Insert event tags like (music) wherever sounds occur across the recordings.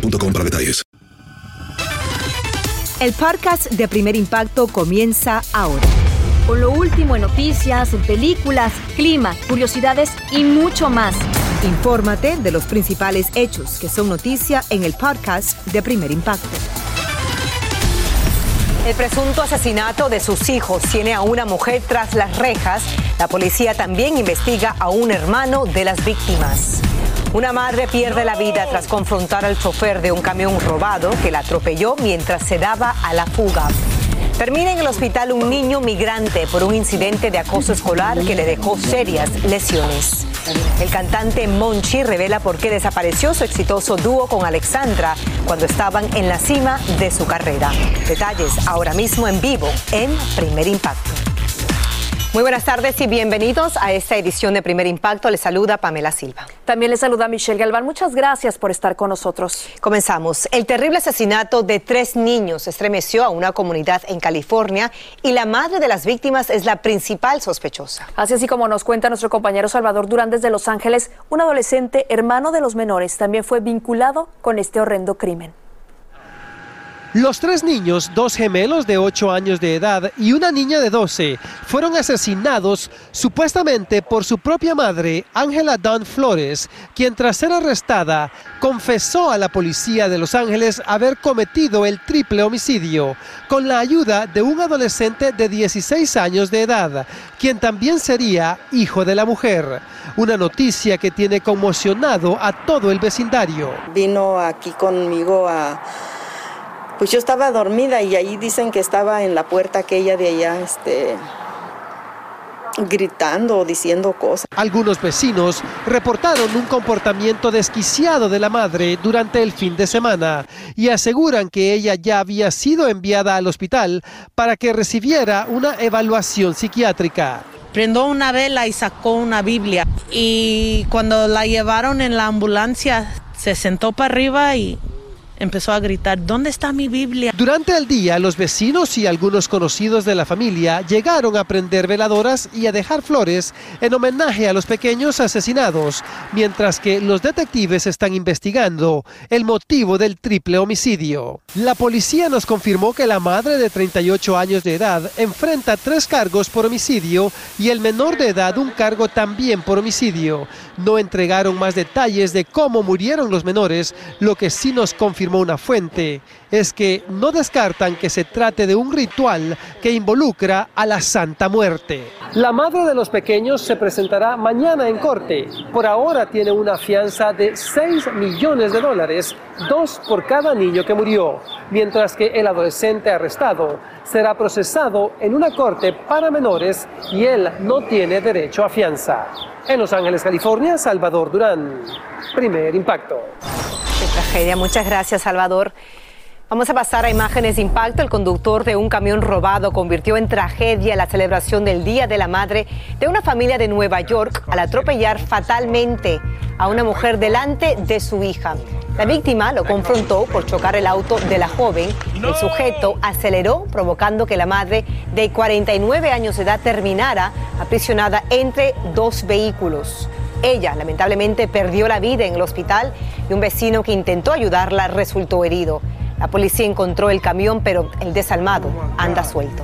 boostmobile.com para detalles. El podcast de Primer Impacto comienza ahora. Con lo último en noticias, películas, clima, curiosidades y mucho más. Infórmate de los principales hechos que son noticia en el podcast de Primer Impacto. El presunto asesinato de sus hijos tiene a una mujer tras las rejas. La policía también investiga a un hermano de las víctimas. Una madre pierde la vida tras confrontar al chofer de un camión robado que la atropelló mientras se daba a la fuga. Termina en el hospital un niño migrante por un incidente de acoso escolar que le dejó serias lesiones. El cantante Monchi revela por qué desapareció su exitoso dúo con Alexandra cuando estaban en la cima de su carrera. Detalles ahora mismo en vivo en Primer Impacto. Muy buenas tardes y bienvenidos a esta edición de Primer Impacto. Les saluda Pamela Silva. También les saluda Michelle Galván. Muchas gracias por estar con nosotros. Comenzamos. El terrible asesinato de tres niños estremeció a una comunidad en California y la madre de las víctimas es la principal sospechosa. Así así como nos cuenta nuestro compañero Salvador Durán desde Los Ángeles, un adolescente hermano de los menores también fue vinculado con este horrendo crimen. Los tres niños, dos gemelos de 8 años de edad y una niña de 12, fueron asesinados supuestamente por su propia madre, Ángela Dawn Flores, quien tras ser arrestada confesó a la policía de Los Ángeles haber cometido el triple homicidio con la ayuda de un adolescente de 16 años de edad, quien también sería hijo de la mujer. Una noticia que tiene conmocionado a todo el vecindario. Vino aquí conmigo a pues yo estaba dormida y ahí dicen que estaba en la puerta aquella de allá, este, gritando o diciendo cosas. Algunos vecinos reportaron un comportamiento desquiciado de la madre durante el fin de semana y aseguran que ella ya había sido enviada al hospital para que recibiera una evaluación psiquiátrica. Prendó una vela y sacó una Biblia y cuando la llevaron en la ambulancia se sentó para arriba y empezó a gritar, ¿dónde está mi Biblia? Durante el día, los vecinos y algunos conocidos de la familia llegaron a prender veladoras y a dejar flores en homenaje a los pequeños asesinados, mientras que los detectives están investigando el motivo del triple homicidio. La policía nos confirmó que la madre de 38 años de edad enfrenta tres cargos por homicidio y el menor de edad un cargo también por homicidio. No entregaron más detalles de cómo murieron los menores, lo que sí nos confirmó una fuente es que no descartan que se trate de un ritual que involucra a la Santa Muerte. La madre de los pequeños se presentará mañana en corte. Por ahora tiene una fianza de 6 millones de dólares, dos por cada niño que murió, mientras que el adolescente arrestado será procesado en una corte para menores y él no tiene derecho a fianza. En Los Ángeles, California, Salvador Durán. Primer impacto. Tragedia. Muchas gracias, Salvador. Vamos a pasar a imágenes de impacto. El conductor de un camión robado convirtió en tragedia la celebración del Día de la Madre de una familia de Nueva York al atropellar fatalmente a una mujer delante de su hija. La víctima lo confrontó por chocar el auto de la joven. El sujeto aceleró, provocando que la madre de 49 años de edad terminara aprisionada entre dos vehículos. Ella lamentablemente perdió la vida en el hospital y un vecino que intentó ayudarla resultó herido. La policía encontró el camión, pero el desalmado anda suelto.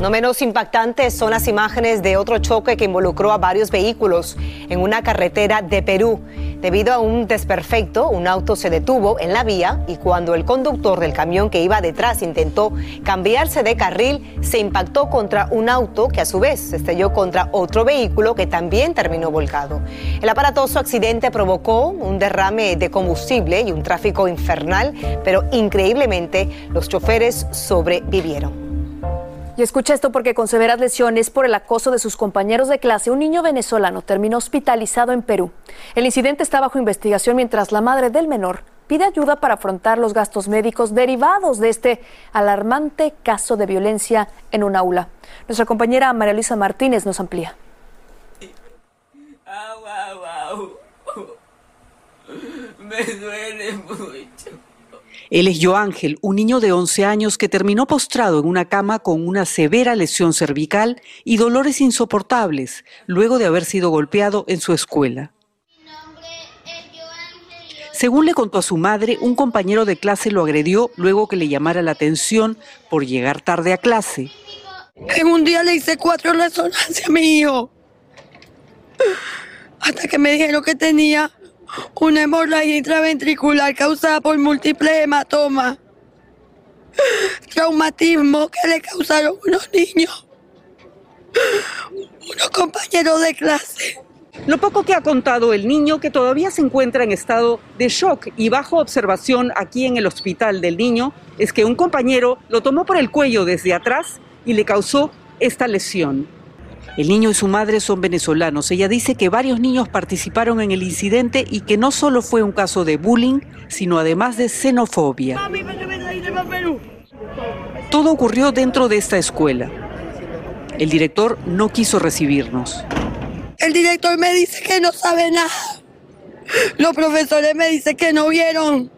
No menos impactantes son las imágenes de otro choque que involucró a varios vehículos en una carretera de Perú. Debido a un desperfecto, un auto se detuvo en la vía y cuando el conductor del camión que iba detrás intentó cambiarse de carril, se impactó contra un auto que a su vez se estrelló contra otro vehículo que también terminó volcado. El aparatoso accidente provocó un derrame de combustible y un tráfico infernal, pero increíblemente los choferes sobrevivieron. Y escucha esto porque con severas lesiones por el acoso de sus compañeros de clase, un niño venezolano terminó hospitalizado en Perú. El incidente está bajo investigación mientras la madre del menor pide ayuda para afrontar los gastos médicos derivados de este alarmante caso de violencia en un aula. Nuestra compañera María Luisa Martínez nos amplía. Me duele mucho. Él es Joángel, un niño de 11 años que terminó postrado en una cama con una severa lesión cervical y dolores insoportables luego de haber sido golpeado en su escuela. Según le contó a su madre, un compañero de clase lo agredió luego que le llamara la atención por llegar tarde a clase. En un día le hice cuatro resonancias a mi hijo. Hasta que me dijeron que tenía una hemorragia intraventricular causada por múltiples hematomas, traumatismo que le causaron unos niños, unos compañeros de clase. Lo poco que ha contado el niño, que todavía se encuentra en estado de shock y bajo observación aquí en el hospital del niño, es que un compañero lo tomó por el cuello desde atrás y le causó esta lesión. El niño y su madre son venezolanos. Ella dice que varios niños participaron en el incidente y que no solo fue un caso de bullying, sino además de xenofobia. Todo ocurrió dentro de esta escuela. El director no quiso recibirnos. El director me dice que no sabe nada. Los profesores me dicen que no vieron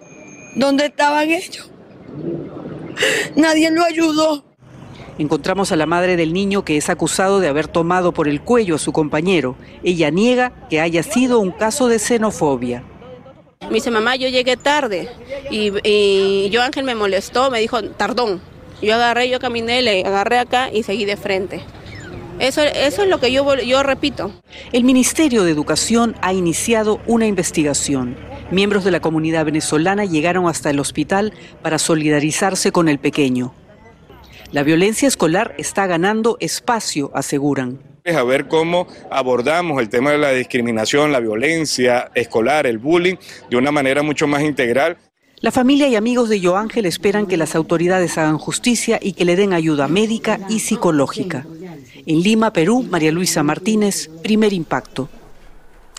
dónde estaban ellos. Nadie lo ayudó. Encontramos a la madre del niño que es acusado de haber tomado por el cuello a su compañero. Ella niega que haya sido un caso de xenofobia. Me dice, mamá, yo llegué tarde y, yo Ángel me molestó, me dijo, tardón. Yo agarré, yo caminé, le agarré acá y seguí de frente. Eso, eso es lo que yo, yo repito. El Ministerio de Educación ha iniciado una investigación. Miembros de la comunidad venezolana llegaron hasta el hospital para solidarizarse con el pequeño. La violencia escolar está ganando espacio, aseguran. A ver cómo abordamos el tema de la discriminación, la violencia escolar, el bullying, de una manera mucho más integral. La familia y amigos de Joángel esperan que las autoridades hagan justicia y que le den ayuda médica y psicológica. En Lima, Perú, María Luisa Martínez, primer impacto.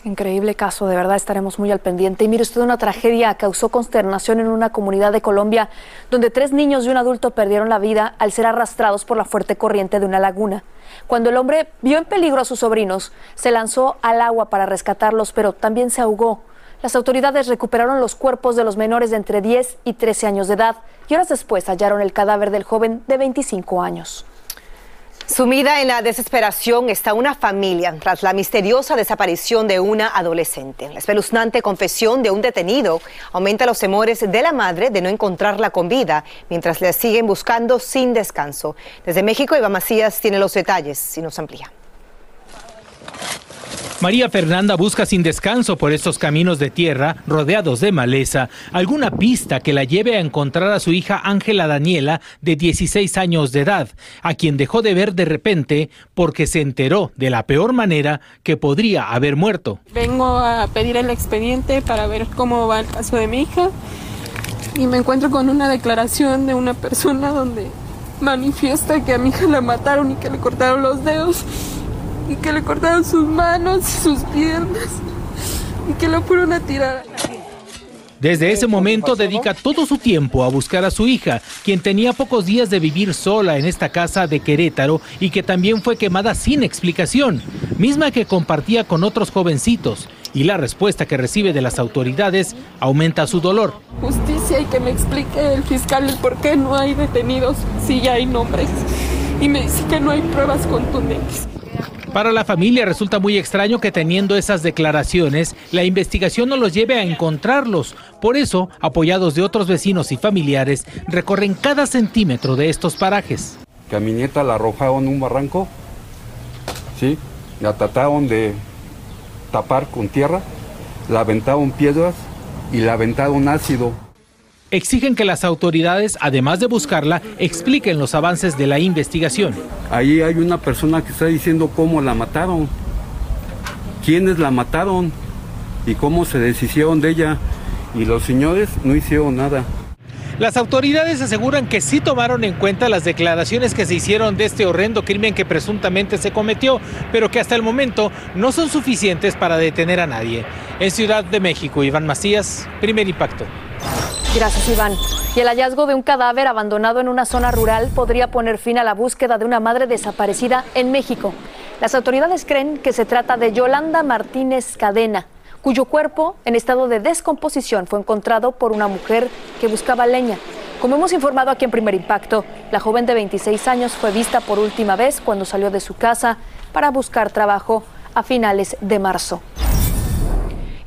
Increíble caso, de verdad estaremos muy al pendiente. Y mire usted, una tragedia causó consternación en una comunidad de Colombia donde tres niños y un adulto perdieron la vida al ser arrastrados por la fuerte corriente de una laguna. Cuando el hombre vio en peligro a sus sobrinos, se lanzó al agua para rescatarlos, pero también se ahogó. Las autoridades recuperaron los cuerpos de los menores de entre 10 y 13 años de edad y horas después hallaron el cadáver del joven de 25 años. Sumida en la desesperación está una familia tras la misteriosa desaparición de una adolescente. La espeluznante confesión de un detenido aumenta los temores de la madre de no encontrarla con vida mientras la siguen buscando sin descanso. Desde México, Eva Macías tiene los detalles y nos amplía. María Fernanda busca sin descanso por estos caminos de tierra rodeados de maleza alguna pista que la lleve a encontrar a su hija Ángela Daniela de 16 años de edad, a quien dejó de ver de repente porque se enteró de la peor manera que podría haber muerto. Vengo a pedir el expediente para ver cómo va el caso de mi hija y me encuentro con una declaración de una persona donde manifiesta que a mi hija la mataron y que le cortaron los dedos y que le cortaron sus manos y sus piernas y que lo fueron a tirar. Desde ese momento dedica todo su tiempo a buscar a su hija, quien tenía pocos días de vivir sola en esta casa de Querétaro y que también fue quemada sin explicación, misma que compartía con otros jovencitos. Y la respuesta que recibe de las autoridades aumenta su dolor. Justicia y que me explique el fiscal el por qué no hay detenidos si ya hay nombres. Y me dice que no hay pruebas contundentes. Para la familia resulta muy extraño que teniendo esas declaraciones, la investigación no los lleve a encontrarlos. Por eso, apoyados de otros vecinos y familiares, recorren cada centímetro de estos parajes. que mi nieta la arrojaron un barranco, ¿sí? La trataron de tapar con tierra, la aventaron piedras y la aventaron ácido. Exigen que las autoridades, además de buscarla, expliquen los avances de la investigación. Ahí hay una persona que está diciendo cómo la mataron, quiénes la mataron y cómo se deshicieron de ella. Y los señores no hicieron nada. Las autoridades aseguran que sí tomaron en cuenta las declaraciones que se hicieron de este horrendo crimen que presuntamente se cometió, pero que hasta el momento no son suficientes para detener a nadie. En Ciudad de México, Iván Macías, primer impacto. Gracias, Iván. Y el hallazgo de un cadáver abandonado en una zona rural podría poner fin a la búsqueda de una madre desaparecida en México. Las autoridades creen que se trata de Yolanda Martínez Cadena, cuyo cuerpo en estado de descomposición fue encontrado por una mujer que buscaba leña. Como hemos informado aquí en Primer Impacto, la joven de 26 años fue vista por última vez cuando salió de su casa para buscar trabajo a finales de marzo.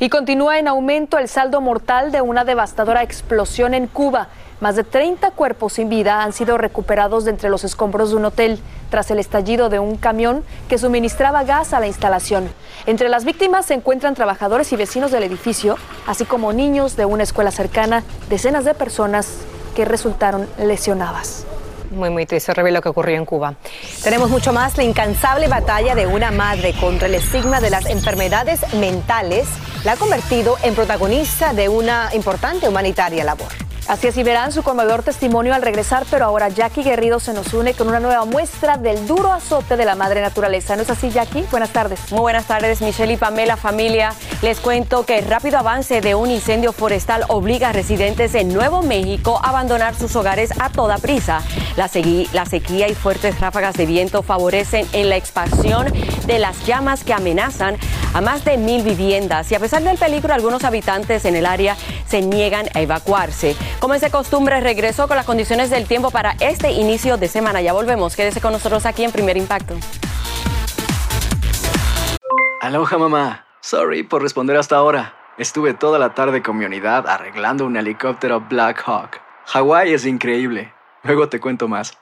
Y continúa en aumento el saldo mortal de una devastadora explosión en Cuba. Más de 30 cuerpos sin vida han sido recuperados de entre los escombros de un hotel tras el estallido de un camión que suministraba gas a la instalación. Entre las víctimas se encuentran trabajadores y vecinos del edificio, así como niños de una escuela cercana, decenas de personas que resultaron lesionadas. Muy, muy triste, horrible lo que ocurrió en Cuba. Tenemos mucho más, la incansable batalla de una madre contra el estigma de las enfermedades mentales la ha convertido en protagonista de una importante humanitaria labor. Así es, verán su conmovedor testimonio al regresar, pero ahora Jackie Guerrido se nos une con una nueva muestra del duro azote de la madre naturaleza. ¿No es así, Jackie? Buenas tardes. Muy buenas tardes, Michelle y Pamela, familia. Les cuento que el rápido avance de un incendio forestal obliga a residentes en Nuevo México a abandonar sus hogares a toda prisa. La sequía y fuertes ráfagas de viento favorecen en la expansión de las llamas que amenazan a más de mil viviendas y a pesar del peligro, algunos habitantes en el área se niegan a evacuarse. Como es de costumbre, regreso con las condiciones del tiempo para este inicio de semana. Ya volvemos. Quédese con nosotros aquí en Primer Impacto. Aloha mamá. Sorry por responder hasta ahora. Estuve toda la tarde con mi unidad arreglando un helicóptero Black Hawk. Hawái es increíble. Luego te cuento más.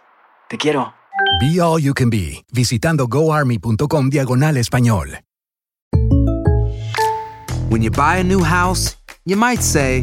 Te quiero. Be All You Can Be, visitando goarmy.com diagonal español. When you buy a new house, you might say,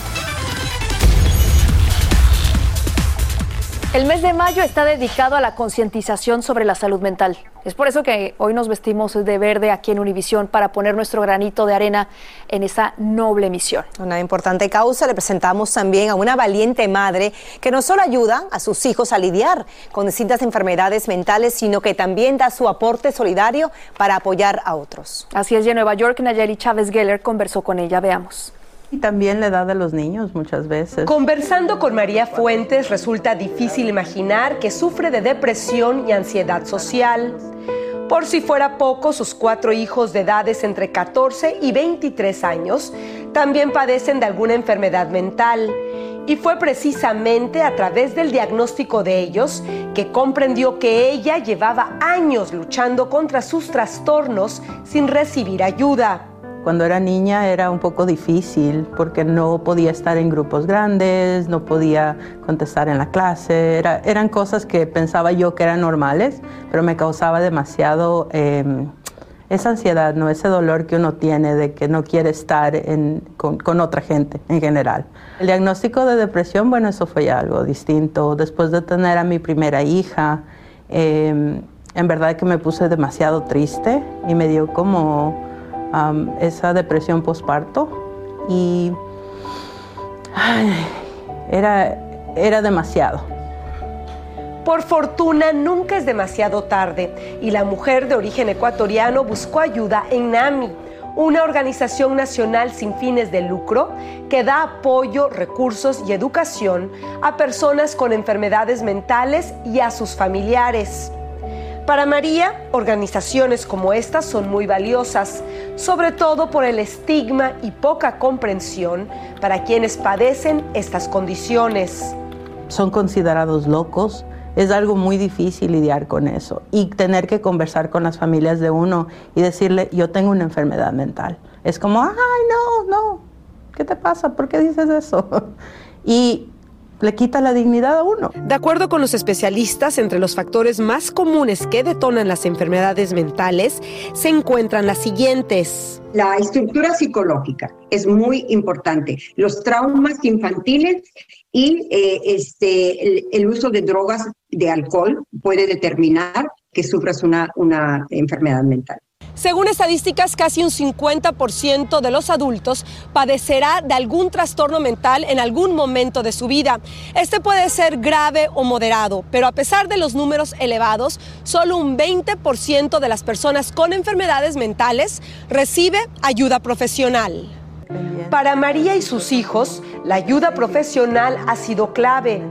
El mes de mayo está dedicado a la concientización sobre la salud mental. Es por eso que hoy nos vestimos de verde aquí en Univisión para poner nuestro granito de arena en esa noble misión. Una importante causa le presentamos también a una valiente madre que no solo ayuda a sus hijos a lidiar con distintas enfermedades mentales, sino que también da su aporte solidario para apoyar a otros. Así es, de Nueva York, Nayeli Chávez Geller conversó con ella. Veamos. Y también la edad de los niños muchas veces. Conversando con María Fuentes resulta difícil imaginar que sufre de depresión y ansiedad social. Por si fuera poco, sus cuatro hijos de edades entre 14 y 23 años también padecen de alguna enfermedad mental. Y fue precisamente a través del diagnóstico de ellos que comprendió que ella llevaba años luchando contra sus trastornos sin recibir ayuda. Cuando era niña era un poco difícil porque no podía estar en grupos grandes, no podía contestar en la clase, eran cosas que pensaba yo que eran normales, pero me causaba demasiado em, esa ansiedad, no ese dolor que uno tiene de que no quiere estar con, otra gente en general. El diagnóstico de depresión, bueno, eso fue algo distinto. Después de tener a mi primera hija, em, en verdad que me puse demasiado triste y me dio como esa depresión postparto y era, era demasiado. Por fortuna, nunca es demasiado tarde y la mujer de origen ecuatoriano buscó ayuda en NAMI, una organización nacional sin fines de lucro que da apoyo, recursos y educación a personas con enfermedades mentales y a sus familiares. Para María, organizaciones como estas son muy valiosas, sobre todo por el estigma y poca comprensión para quienes padecen estas condiciones. Son considerados locos, es algo muy difícil lidiar con eso y tener que conversar con las familias de uno y decirle, yo tengo una enfermedad mental. Es como, ay, no, no, ¿qué te pasa? ¿Por qué dices eso? (laughs) Y le quita la dignidad a uno. De acuerdo con los especialistas, entre los factores más comunes que detonan las enfermedades mentales se encuentran las siguientes. La estructura psicológica es muy importante. Los traumas infantiles y eh, este, el, uso de drogas, de alcohol, puede determinar que sufras una, una enfermedad mental. Según estadísticas, casi un 50% de los adultos padecerá de algún trastorno mental en algún momento de su vida. Este puede ser grave o moderado, pero a pesar de los números elevados, solo un 20% de las personas con enfermedades mentales recibe ayuda profesional. Para María y sus hijos, la ayuda profesional ha sido clave.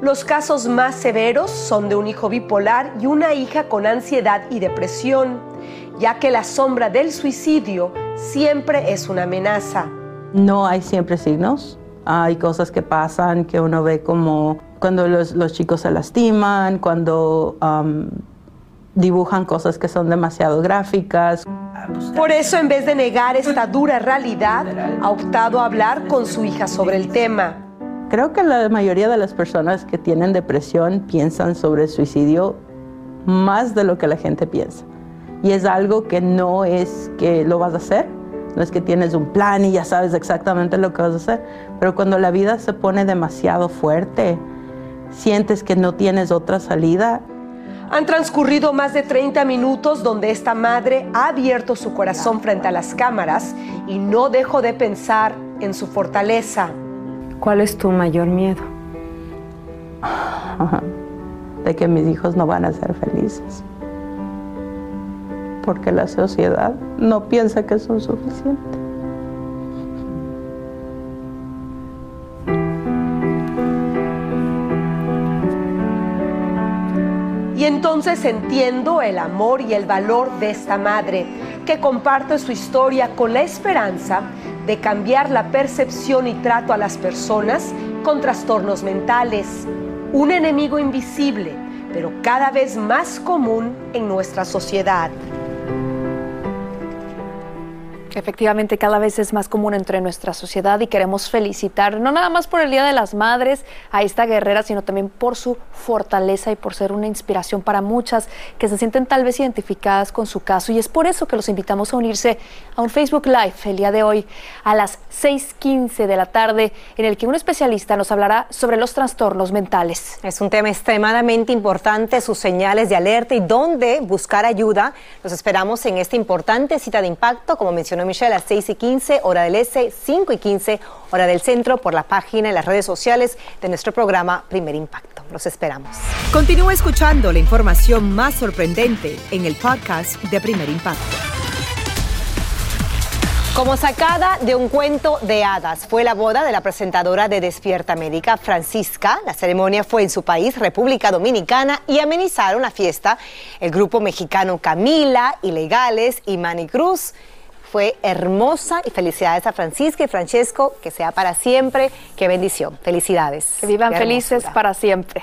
Los casos más severos son de un hijo bipolar y una hija con ansiedad y depresión ya que la sombra del suicidio siempre es una amenaza. No hay siempre signos, hay cosas que pasan que uno ve como cuando los, chicos se lastiman, cuando um, dibujan cosas que son demasiado gráficas. Por eso, en vez de negar esta dura realidad, ha optado a hablar con su hija sobre el tema. Creo que la mayoría de las personas que tienen depresión piensan sobre el suicidio más de lo que la gente piensa y es algo que no es que lo vas a hacer, no es que tienes un plan y ya sabes exactamente lo que vas a hacer, pero cuando la vida se pone demasiado fuerte, sientes que no tienes otra salida. Han transcurrido más de 30 minutos donde esta madre ha abierto su corazón frente a las cámaras y no dejo de pensar en su fortaleza. ¿Cuál es tu mayor miedo? (laughs) De que mis hijos no van a ser felices porque la sociedad no piensa que son suficientes. Y entonces entiendo el amor y el valor de esta madre que comparte su historia con la esperanza de cambiar la percepción y trato a las personas con trastornos mentales, un enemigo invisible, pero cada vez más común en nuestra sociedad. Efectivamente, cada vez es más común entre nuestra sociedad y queremos felicitar, no nada más por el Día de las Madres a esta guerrera, sino también por su fortaleza y por ser una inspiración para muchas que se sienten tal vez identificadas con su caso. Y es por eso que los invitamos a unirse a un Facebook Live el día de hoy a las 6.15 de la tarde, en el que un especialista nos hablará sobre los trastornos mentales. Es un tema extremadamente importante, sus señales de alerta y dónde buscar ayuda. Los esperamos en esta importante cita de impacto, como mencionó Michelle, a las 6 y 15, hora del Este, 5 y 15, hora del centro, por la página y las redes sociales de nuestro programa Primer Impacto. Los esperamos. Continúa escuchando la información más sorprendente en el podcast de Primer Impacto. Como sacada de un cuento de hadas, fue la boda de la presentadora de Despierta América, Francisca. La ceremonia fue en su país, República Dominicana, y amenizaron la fiesta el grupo mexicano Camila, Ilegales y Manny Cruz fue hermosa y felicidades a Francisca y Francesco, que sea para siempre. Qué bendición. Felicidades. Que vivan felices para siempre.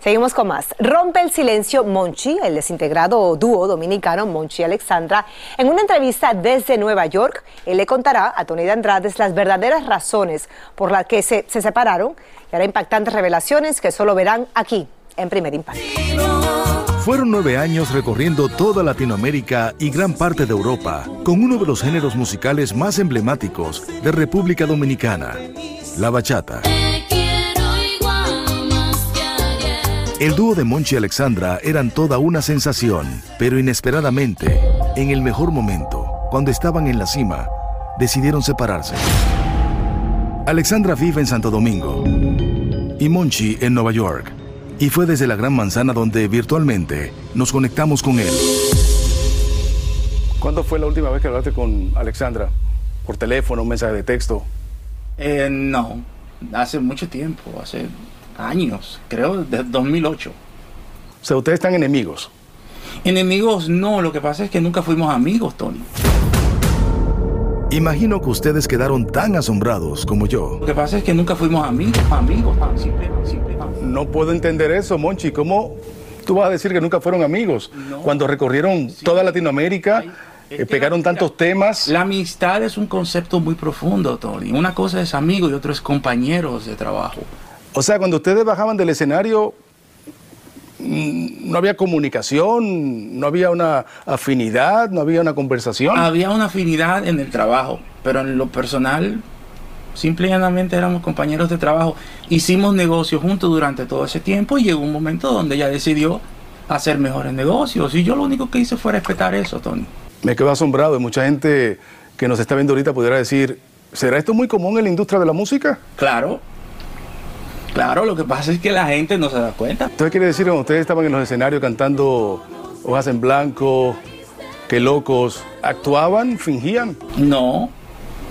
Seguimos con más. Rompe el silencio Monchi, el desintegrado dúo dominicano Monchi y Alexandra. En una entrevista desde Nueva York, él le contará a Tony de Andrades las verdaderas razones por las que se, se separaron y hará impactantes revelaciones que solo verán aquí en Primer Impacto. Fueron nueve años recorriendo toda Latinoamérica y gran parte de Europa, con uno de los géneros musicales más emblemáticos de República Dominicana, la bachata. El dúo de Monchi y Alexandra eran toda una sensación, pero inesperadamente, en el mejor momento, cuando estaban en la cima, decidieron separarse. Alexandra vive en Santo Domingo y Monchi en Nueva York. Y fue desde la Gran Manzana donde virtualmente nos conectamos con él. ¿Cuándo fue la última vez que hablaste con Alexandra? ¿Por teléfono, un mensaje de texto? Eh, no, hace mucho tiempo, hace años, creo desde 2008. O sea, ustedes están enemigos. Enemigos no, lo que pasa es que nunca fuimos amigos, Tony. Imagino que ustedes quedaron tan asombrados como yo. Lo que pasa es que nunca fuimos amigos, amigos, simple, simple. No puedo entender eso, Monchi. ¿Cómo tú vas a decir que nunca fueron amigos? Cuando recorrieron toda Latinoamérica, eh, pegaron tantos temas. La amistad es un concepto muy profundo, Tony. Una cosa es amigo y otro es compañeros de trabajo. O sea, cuando ustedes bajaban del escenario, mm, no había comunicación, no había una afinidad, no había una conversación. Había una afinidad en el trabajo, pero en lo personal, simple y llanamente éramos compañeros de trabajo. Hicimos negocios juntos durante todo ese tiempo y llegó un momento donde ella decidió hacer mejores negocios. Y yo lo único que hice fue respetar eso, Tony. Me quedo asombrado y mucha gente que nos está viendo ahorita pudiera decir, ¿será esto muy común en la industria de la música? Claro, Claro, lo que pasa es que la gente no se da cuenta. Entonces quiere decir que ustedes estaban en los escenarios cantando hojas en blanco, qué locos, ¿actuaban, fingían? No,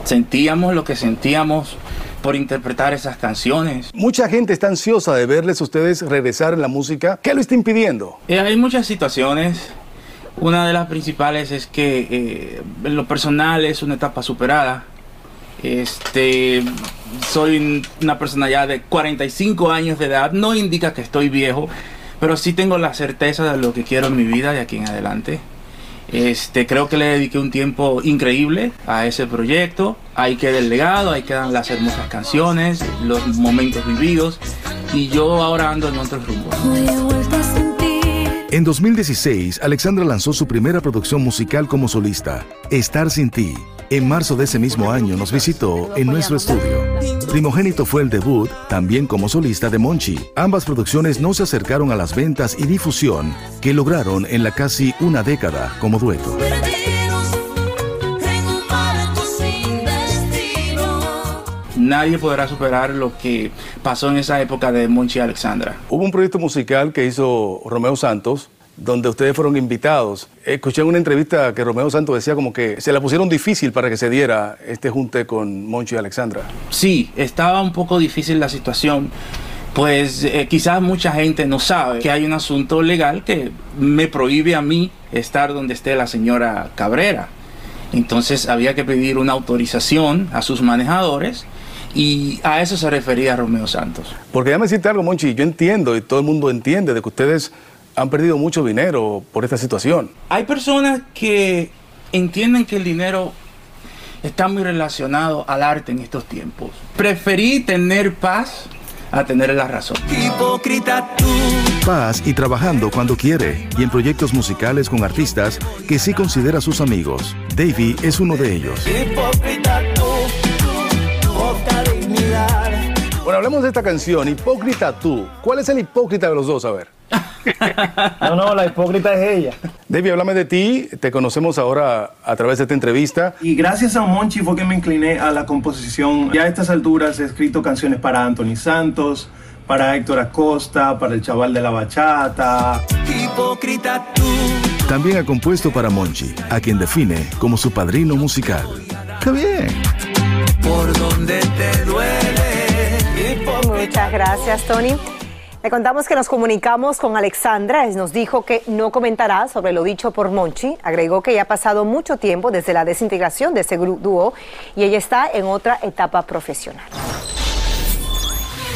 sentíamos lo que sentíamos por interpretar esas canciones. Mucha gente está ansiosa de verles ustedes regresar en la música. ¿Qué lo está impidiendo? Eh, hay muchas situaciones. Una de las principales es que eh, en lo personal es una etapa superada. Este, soy una persona ya de 45 años de edad, no indica que estoy viejo, pero sí tengo la certeza de lo que quiero en mi vida de aquí en adelante. Este, creo que le dediqué un tiempo increíble a ese proyecto. Ahí queda el legado, ahí quedan las hermosas canciones, los momentos vividos y yo ahora ando en otro rumbo. En 2016, Alexandra lanzó su primera producción musical como solista, Estar sin ti. En marzo de ese mismo año nos visitó en nuestro estudio. Primogénito fue el debut, también como solista de Monchi. Ambas producciones no se acercaron a las ventas y difusión que lograron en la casi una década como dueto. Nadie podrá superar lo que pasó en esa época de Monchi y Alexandra. Hubo un proyecto musical que hizo Romeo Santos, donde ustedes fueron invitados. Escuché en una entrevista que Romeo Santos decía como que se la pusieron difícil para que se diera este junte con Monchi y Alexandra. Sí, estaba un poco difícil la situación. Pues eh, quizás mucha gente no sabe que hay un asunto legal que me prohíbe a mí estar donde esté la señora Cabrera. Entonces había que pedir una autorización a sus manejadores y a eso se refería Romeo Santos. Porque déjame decirte algo, Monchi, yo entiendo y todo el mundo entiende de que ustedes han perdido mucho dinero por esta situación. Hay personas que entienden que el dinero está muy relacionado al arte en estos tiempos. Preferí tener paz a tener la razón. Hipócrita tú. Paz y trabajando cuando quiere y en proyectos musicales con artistas que sí considera sus amigos. Davey es uno de ellos. Hipócrita hablemos de esta canción, Hipócrita tú. ¿Cuál es el hipócrita de los dos? A ver. (laughs) no, no, la hipócrita es ella. Debbie, háblame de ti. Te conocemos ahora a través de esta entrevista. Y gracias a Monchi fue que me incliné a la composición. Ya a estas alturas he escrito canciones para Anthony Santos, para Héctor Acosta, para el chaval de la bachata. Hipócrita tú. También ha compuesto para Monchi, a quien define como su padrino musical. ¡Qué bien! Por donde te duele. Muchas gracias, Tony. Le contamos que nos comunicamos con Alexandra. Nos dijo que no comentará sobre lo dicho por Monchi. Agregó que ya ha pasado mucho tiempo desde la desintegración de ese dúo y ella está en otra etapa profesional.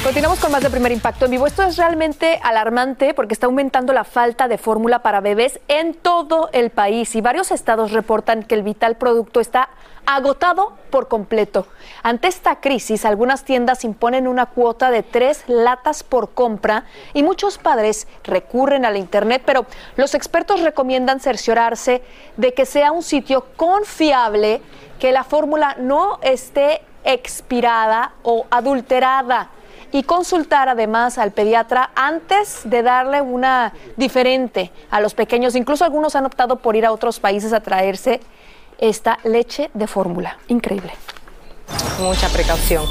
Continuamos con más de primer impacto en vivo. Esto es realmente alarmante porque está aumentando la falta de fórmula para bebés en todo el país y varios estados reportan que el vital producto está agotado por completo. Ante esta crisis, algunas tiendas imponen una cuota de tres latas por compra y muchos padres recurren al Internet, pero los expertos recomiendan cerciorarse de que sea un sitio confiable, que la fórmula no esté expirada o adulterada y consultar además al pediatra antes de darle una diferente a los pequeños. Incluso algunos han optado por ir a otros países a traerse esta leche de fórmula. Increíble. Mucha precaución.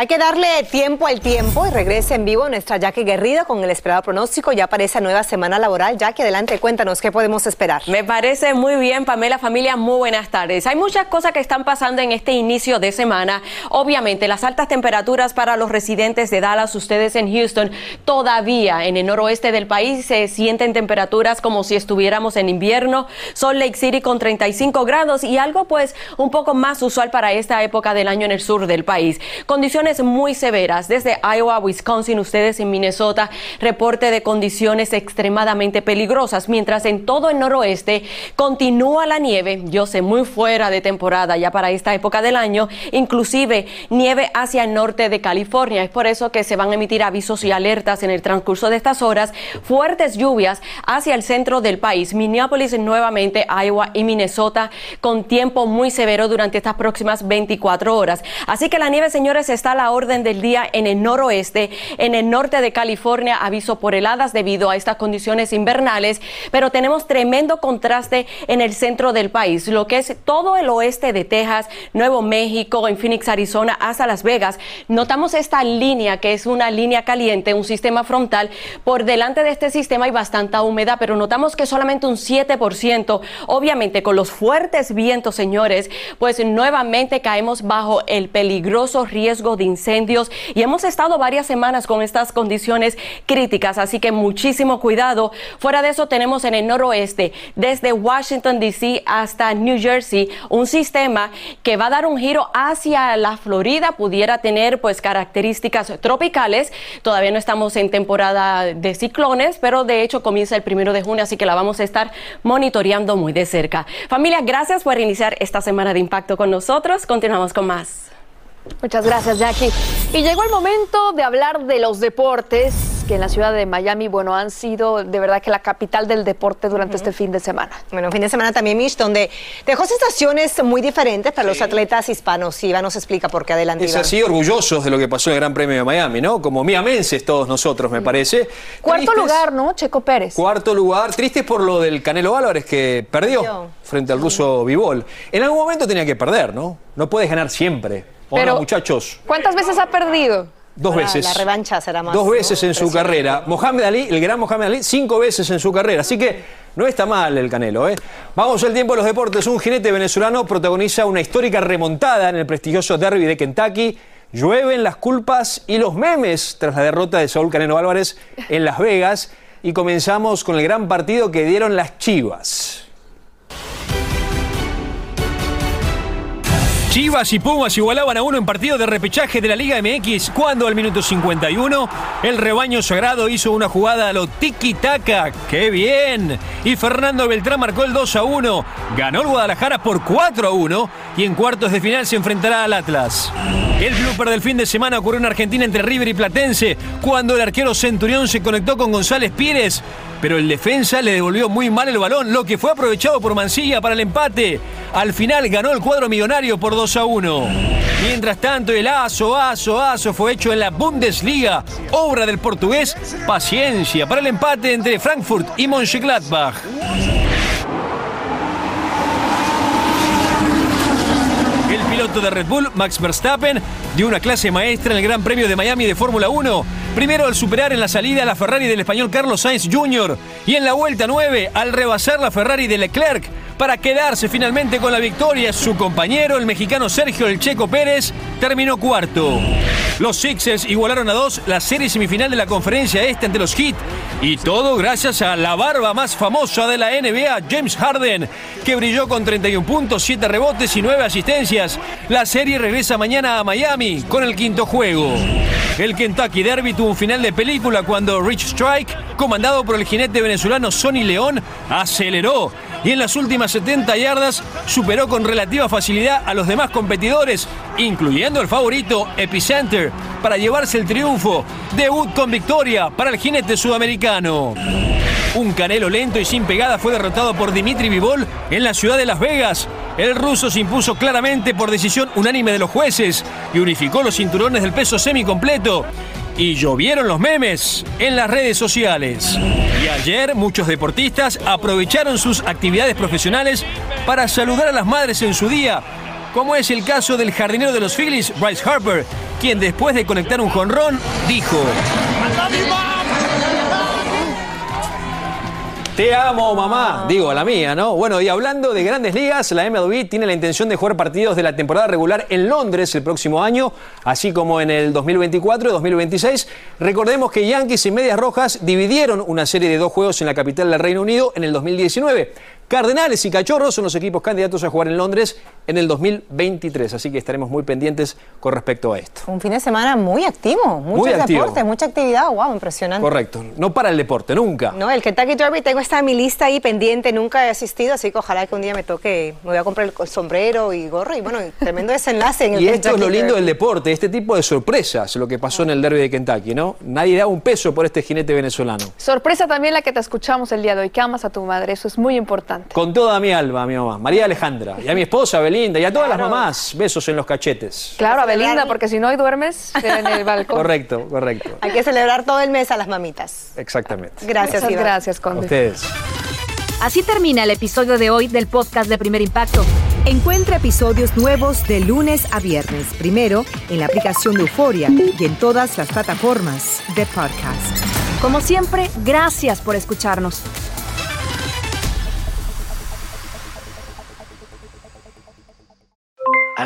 Hay que darle tiempo al tiempo y regrese en vivo nuestra Jackie Guerrido con el esperado pronóstico ya para esa nueva semana laboral. Jackie, adelante, cuéntanos qué podemos esperar. Me parece muy bien, Pamela, familia, muy buenas tardes. Hay muchas cosas que están pasando en este inicio de semana. Obviamente, las altas temperaturas para los residentes de Dallas, ustedes en Houston, todavía en el noroeste del país se sienten temperaturas como si estuviéramos en invierno. Salt Lake City con 35 grados y algo pues un poco más usual para esta época del año en el sur del país. Condiciones muy severas. Desde Iowa, Wisconsin, ustedes en Minnesota, reporte de condiciones extremadamente peligrosas, mientras en todo el noroeste continúa la nieve. Yo sé, muy fuera de temporada ya para esta época del año, inclusive nieve hacia el norte de California. Es por eso que se van a emitir avisos y alertas en el transcurso de estas horas. Fuertes lluvias hacia el centro del país. Minneapolis nuevamente, Iowa y Minnesota con tiempo muy severo durante estas próximas 24 horas. Así que la nieve, señores, está la orden del día en el noroeste, en el norte de California, aviso por heladas debido a estas condiciones invernales, pero tenemos tremendo contraste en el centro del país, lo que es todo el oeste de Texas, Nuevo México, en Phoenix, Arizona, hasta Las Vegas. Notamos esta línea que es una línea caliente, un sistema frontal. Por delante de este sistema hay bastante humedad, pero notamos que solamente un 7%. Obviamente, con los fuertes vientos, señores, pues nuevamente caemos bajo el peligroso riesgo de incendios y hemos estado varias semanas con estas condiciones críticas, así que muchísimo cuidado. Fuera de eso tenemos en el noroeste, desde Washington DC hasta New Jersey, un sistema que va a dar un giro hacia la Florida, pudiera tener pues características tropicales. Todavía no estamos en temporada de ciclones, pero de hecho comienza el primero de junio, así que la vamos a estar monitoreando muy de cerca. Familia, gracias por iniciar esta semana de impacto con nosotros. Continuamos con más. Muchas gracias, Jackie. Y llegó el momento de hablar de los deportes, que en la ciudad de Miami, bueno, han sido de verdad que la capital del deporte durante este fin de semana. Bueno, fin de semana también, Mish, donde dejó sensaciones muy diferentes para los atletas hispanos. Iván nos explica por qué adelante. Es así, orgullosos de lo que pasó en el Gran Premio de Miami, ¿no? Como miamenses todos nosotros, me parece. Cuarto lugar, ¿no? Checo Pérez. Cuarto lugar. Tristes por lo del Canelo Álvarez que perdió, frente al ruso Vivol. En algún momento tenía que perder, ¿no? No puedes ganar siempre. Hola, muchachos. ¿Cuántas veces ha perdido? Dos veces. La revancha será más. Dos veces en su carrera. Mohamed Ali, el gran Mohamed Ali, cinco veces en su carrera. Así que no está mal el Canelo. ¿eh? Vamos al tiempo de los deportes. Un jinete venezolano protagoniza una histórica remontada en el prestigioso derby de Kentucky. Llueven las culpas y los memes tras la derrota de Saúl Canelo Álvarez en Las Vegas. Y comenzamos con el gran partido que dieron las Chivas. Chivas y Pumas igualaban a uno en partido de repechaje de la Liga MX cuando al minuto 51 el rebaño sagrado hizo una jugada a lo tiki-taka. ¡Qué bien! Y Fernando Beltrán marcó el 2 a 1. Ganó el Guadalajara por 4 a 1 y en cuartos de final se enfrentará al Atlas. El blooper del fin de semana ocurrió en Argentina entre River y Platense cuando el arquero Centurión se conectó con González Pires pero el defensa le devolvió muy mal el balón, lo que fue aprovechado por Mancilla para el empate. Al final ganó el cuadro millonario por 2 a 1. Mientras tanto, el aso, aso, aso fue hecho en la Bundesliga, obra del portugués Paciencia, para el empate entre Frankfurt y Mönchengladbach. El piloto de Red Bull, Max Verstappen, dio una clase maestra en el Gran Premio de Miami de Fórmula 1. Primero al superar en la salida a la Ferrari del español Carlos Sainz Jr. y en la vuelta 9 al rebasar la Ferrari de Leclerc para quedarse finalmente con la victoria. Su compañero, el mexicano Sergio El Checo Pérez, terminó cuarto. Los Sixers igualaron a dos la serie semifinal de la conferencia este ante los Heat. Y todo gracias a la barba más famosa de la NBA, James Harden, que brilló con 31 puntos, 7 rebotes y 9 asistencias. La serie regresa mañana a Miami con el quinto juego. El Kentucky Derby tuvo un final de película cuando Rich Strike, comandado por el jinete venezolano Sonny León, aceleró y en las últimas 70 yardas superó con relativa facilidad a los demás competidores, incluyendo el favorito Epicenter, para llevarse el triunfo. Debut con victoria para el jinete sudamericano. Un canelo lento y sin pegada fue derrotado por Dimitri Vivol en la ciudad de Las Vegas. El ruso se impuso claramente por decisión unánime de los jueces y unificó los cinturones del peso semicompleto. Y llovieron los memes en las redes sociales. Y ayer muchos deportistas aprovecharon sus actividades profesionales para saludar a las madres en su día, como es el caso del jardinero de los Phillies, Bryce Harper, quien después de conectar un jonrón dijo... Te amo, mamá. Digo, la mía, ¿no? Bueno, y hablando de grandes ligas, la MLB tiene la intención de jugar partidos de la temporada regular en Londres el próximo año, así como en el 2024 y 2026. Recordemos que Yankees y Medias Rojas dividieron una serie de dos juegos en la capital del Reino Unido en el 2019. Cardenales y Cachorros son los equipos candidatos a jugar en Londres en el 2023, así que estaremos muy pendientes con respecto a esto. Un fin de semana muy activo, muchos Muy activo. deportes, mucha actividad, wow, impresionante. Correcto, no para el deporte, nunca. No, el Kentucky Derby tengo esta en mi lista ahí pendiente, nunca he asistido, así que ojalá que un día me toque, me voy a comprar el sombrero y gorro y bueno, tremendo desenlace en el (laughs) Y esto es lo lindo Derby. del deporte, este tipo de sorpresas, lo que pasó en el derby de Kentucky, ¿no? Nadie da un peso por este jinete venezolano. Sorpresa también la que te escuchamos el día de hoy, que amas a tu madre, eso es muy importante. Con toda mi alma, a mi mamá, María Alejandra, y a mi esposa Belinda, y a todas las mamás, besos en los cachetes. Claro, a Belinda, porque si no hoy duermes en el balcón. Correcto, correcto. Hay que celebrar todo el mes a las mamitas. Exactamente. Gracias, Muchas Iván. gracias, A Conde. ustedes. Así termina el episodio de hoy del podcast de Primer Impacto. Encuentra episodios nuevos de lunes a viernes, primero en la aplicación de Euforia y en todas las plataformas de podcast. Como siempre, gracias por escucharnos.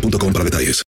boostmobile.com para detalles.